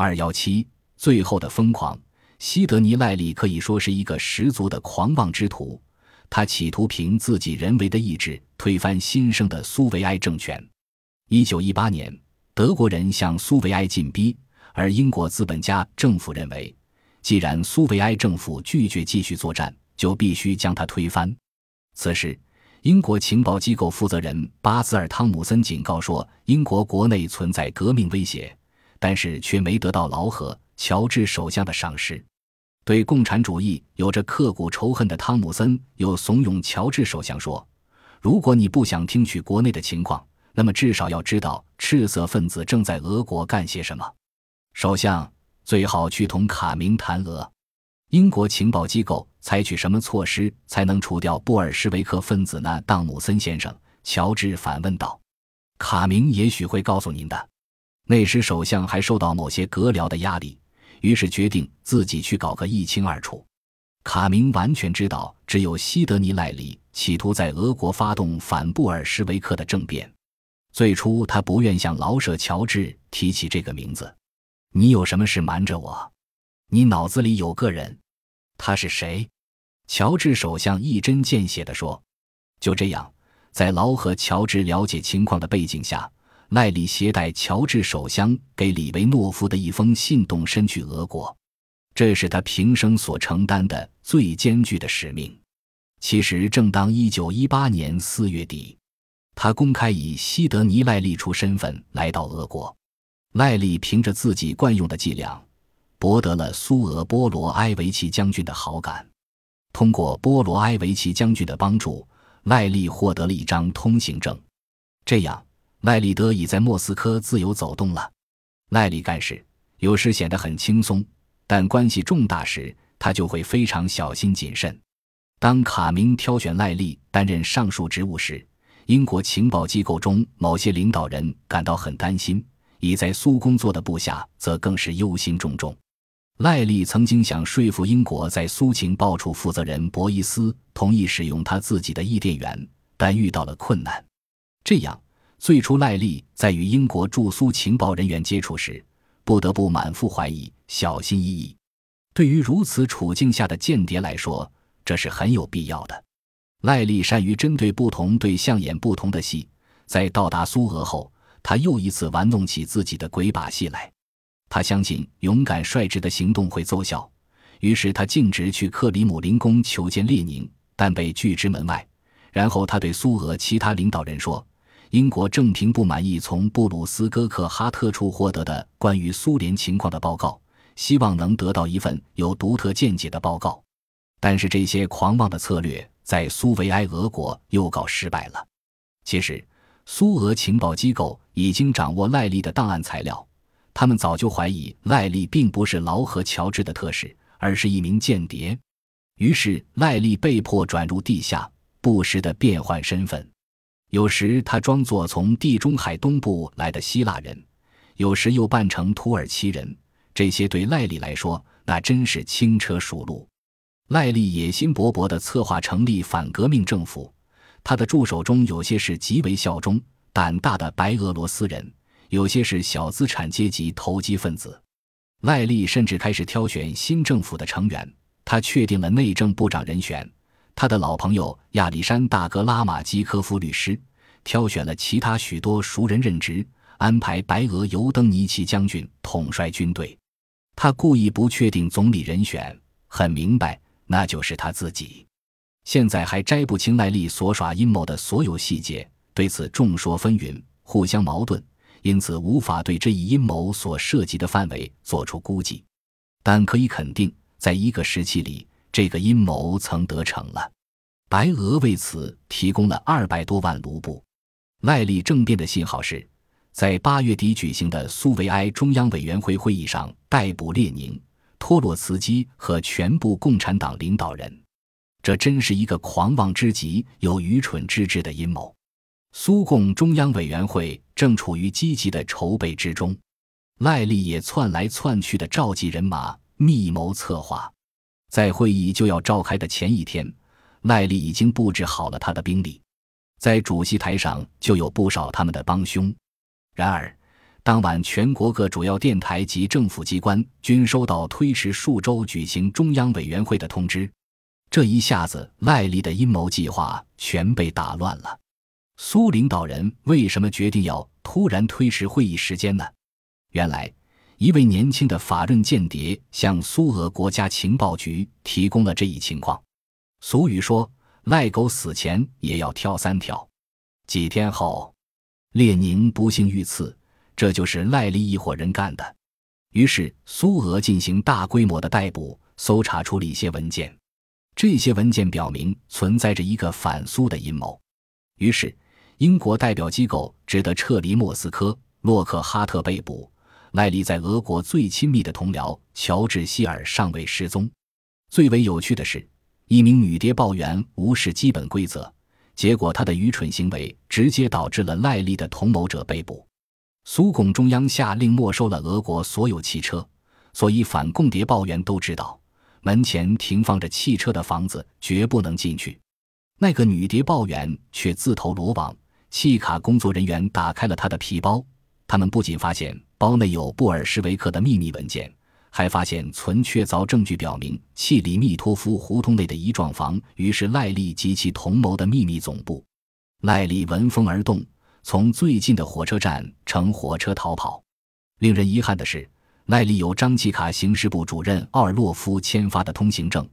二幺七，最后的疯狂。西德尼·赖利可以说是一个十足的狂妄之徒，他企图凭自己人为的意志推翻新生的苏维埃政权。一九一八年，德国人向苏维埃进逼，而英国资本家政府认为，既然苏维埃政府拒绝继续作战，就必须将它推翻。此时，英国情报机构负责人巴兹尔·汤姆森警告说，英国国内存在革命威胁，但是却没得到劳合。乔治首相的赏识，对共产主义有着刻骨仇恨的汤姆森又怂恿乔治首相说：“如果你不想听取国内的情况，那么至少要知道赤色分子正在俄国干些什么。首相最好去同卡明谈俄。英国情报机构采取什么措施才能除掉布尔什维克分子呢？”汤姆森先生，乔治反问道。“卡明也许会告诉您的。”那时首相还受到某些阁僚的压力。于是决定自己去搞个一清二楚。卡明完全知道，只有西德尼·赖利企图在俄国发动反布尔什维克的政变。最初，他不愿向老舍乔治提起这个名字。你有什么事瞒着我？你脑子里有个人，他是谁？乔治首相一针见血地说：“就这样，在劳和乔治了解情况的背景下。”赖利携带乔治手箱给里维诺夫的一封信动身去俄国，这是他平生所承担的最艰巨的使命。其实，正当1918年4月底，他公开以西德尼·赖利出身份来到俄国。赖利凭着自己惯用的伎俩，博得了苏俄波罗埃维奇将军的好感。通过波罗埃维奇将军的帮助，赖利获得了一张通行证，这样。赖利德已在莫斯科自由走动了。赖利干事有时显得很轻松，但关系重大时，他就会非常小心谨慎。当卡明挑选赖利担任上述职务时，英国情报机构中某些领导人感到很担心，已在苏工作的部下则更是忧心忡忡。赖利曾经想说服英国在苏情报处负责人博伊斯同意使用他自己的译电员，但遇到了困难。这样。最初，赖利在与英国驻苏情报人员接触时，不得不满腹怀疑，小心翼翼。对于如此处境下的间谍来说，这是很有必要的。赖利善于针对不同对象演不同的戏，在到达苏俄后，他又一次玩弄起自己的鬼把戏来。他相信勇敢率直的行动会奏效，于是他径直去克里姆林宫求见列宁，但被拒之门外。然后他对苏俄其他领导人说。英国正凭不满意从布鲁斯戈克哈特处获得的关于苏联情况的报告，希望能得到一份有独特见解的报告。但是这些狂妄的策略在苏维埃俄国又告失败了。其实，苏俄情报机构已经掌握赖利的档案材料，他们早就怀疑赖利并不是劳合乔治的特使，而是一名间谍。于是，赖利被迫转入地下，不时地变换身份。有时他装作从地中海东部来的希腊人，有时又扮成土耳其人。这些对赖利来说，那真是轻车熟路。赖利野心勃勃地策划成立反革命政府，他的助手中有些是极为效忠、胆大的白俄罗斯人，有些是小资产阶级投机分子。赖利甚至开始挑选新政府的成员，他确定了内政部长人选。他的老朋友亚历山大·格拉马基科夫律师挑选了其他许多熟人任职，安排白俄尤登尼奇将军统帅军队。他故意不确定总理人选，很明白，那就是他自己。现在还摘不清赖利所耍阴谋的所有细节，对此众说纷纭，互相矛盾，因此无法对这一阴谋所涉及的范围做出估计。但可以肯定，在一个时期里。这个阴谋曾得逞了，白俄为此提供了二百多万卢布。赖利政变的信号是，在八月底举行的苏维埃中央委员会会议上逮捕列宁、托洛茨基和全部共产党领导人。这真是一个狂妄之极又愚蠢之至的阴谋。苏共中央委员会正处于积极的筹备之中，赖利也窜来窜去的召集人马，密谋策划。在会议就要召开的前一天，赖利已经布置好了他的兵力，在主席台上就有不少他们的帮凶。然而，当晚，全国各主要电台及政府机关均收到推迟数周举行中央委员会的通知。这一下子，赖利的阴谋计划全被打乱了。苏领导人为什么决定要突然推迟会议时间呢？原来，一位年轻的法润间谍向苏俄国家情报局提供了这一情况。俗语说：“赖狗死前也要挑三挑。”几天后，列宁不幸遇刺。这就是赖利一伙人干的。于是，苏俄进行大规模的逮捕，搜查出了一些文件。这些文件表明存在着一个反苏的阴谋。于是，英国代表机构只得撤离莫斯科。洛克哈特被捕，赖利在俄国最亲密的同僚乔治希尔尚未失踪。最为有趣的是，一名女谍报员无视基本规则，结果她的愚蠢行为直接导致了赖利的同谋者被捕。苏共中央下令没收了俄国所有汽车，所以反共谍报员都知道，门前停放着汽车的房子绝不能进去。那个女谍报员却自投罗网，契卡工作人员打开了她的皮包，他们不仅发现包内有布尔什维克的秘密文件，还发现存确凿证据表明契里密托夫胡同内的一幢房于是赖利及其同谋的秘密总部。赖利闻风而动。从最近的火车站乘火车逃跑。令人遗憾的是，赖利有张契卡刑事部主任奥尔洛夫签发的通行证。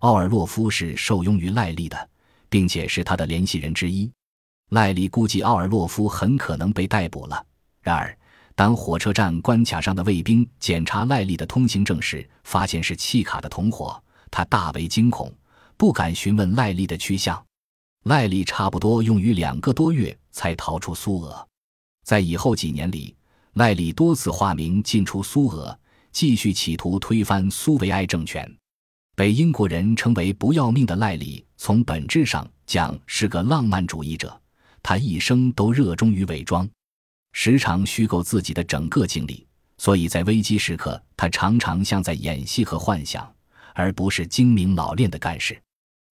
奥尔洛夫是受拥于赖利的，并且是他的联系人之一。赖利估计奥尔洛夫很可能被逮捕了。然而，当火车站关卡上的卫兵检查赖利的通行证时，发现是契卡的同伙，他大为惊恐，不敢询问赖利的去向。赖利差不多用于两个多月才逃出苏俄，在以后几年里，赖利多次化名进出苏俄，继续企图推翻苏维埃政权。被英国人称为“不要命”的赖利，从本质上讲是个浪漫主义者。他一生都热衷于伪装，时常虚构自己的整个经历，所以在危机时刻，他常常像在演戏和幻想，而不是精明老练的干事。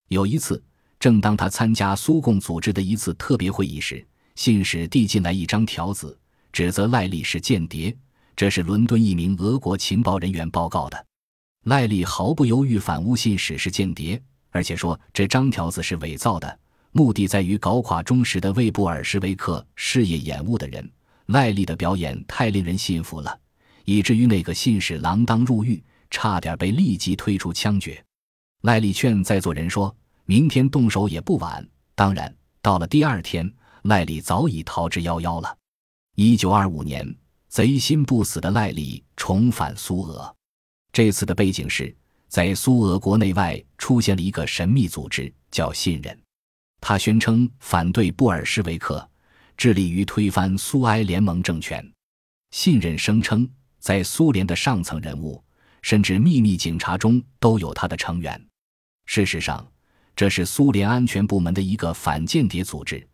有一次。正当他参加苏共组织的一次特别会议时，信使递进来一张条子，指责赖利是间谍。这是伦敦一名俄国情报人员报告的。赖利毫不犹豫反诬信使是间谍，而且说这张条子是伪造的，目的在于搞垮忠实的魏布尔什维克事业掩护的人。赖利的表演太令人信服了，以至于那个信使锒铛入狱，差点被立即推出枪决。赖利劝在座人说。明天动手也不晚。当然，到了第二天，赖利早已逃之夭夭了。一九二五年，贼心不死的赖利重返苏俄。这次的背景是在苏俄国内外出现了一个神秘组织，叫“信任”。他宣称反对布尔什维克，致力于推翻苏埃联盟政权。信任声称，在苏联的上层人物，甚至秘密警察中都有他的成员。事实上，这是苏联安全部门的一个反间谍组织，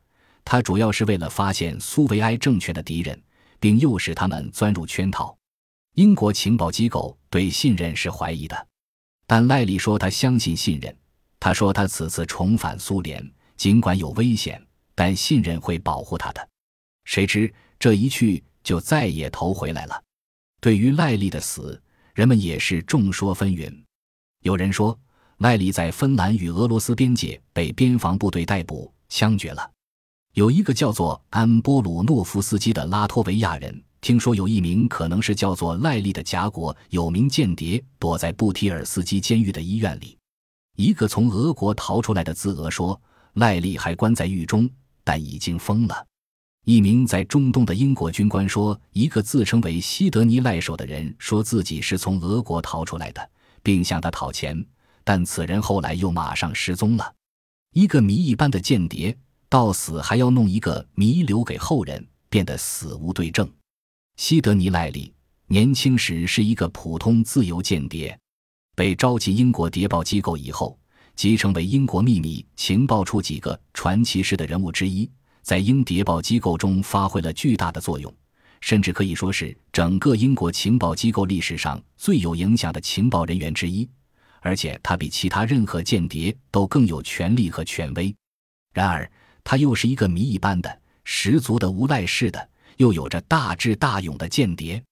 它主要是为了发现苏维埃政权的敌人，并诱使他们钻入圈套。英国情报机构对信任是怀疑的，但赖利说他相信信任。他说他此次重返苏联，尽管有危险，但信任会保护他的。谁知这一去就再也投回来了。对于赖利的死，人们也是众说纷纭。有人说。赖利在芬兰与俄罗斯边界被边防部队逮捕、枪决了。有一个叫做安波鲁诺夫斯基的拉脱维亚人，听说有一名可能是叫做赖利的甲国有名间谍躲在布提尔斯基监狱的医院里。一个从俄国逃出来的自俄说，赖利还关在狱中，但已经疯了。一名在中东的英国军官说，一个自称为西德尼赖手的人说自己是从俄国逃出来的，并向他讨钱。但此人后来又马上失踪了。一个谜一般的间谍，到死还要弄一个谜留给后人，变得死无对证。西德尼·赖利年轻时是一个普通自由间谍，被招进英国谍报机构以后，即成为英国秘密情报处几个传奇式的人物之一，在英谍报机构中发挥了巨大的作用，甚至可以说是整个英国情报机构历史上最有影响的情报人员之一。而且他比其他任何间谍都更有权力和权威，然而他又是一个谜一般的、十足的无赖式的、又有着大智大勇的间谍。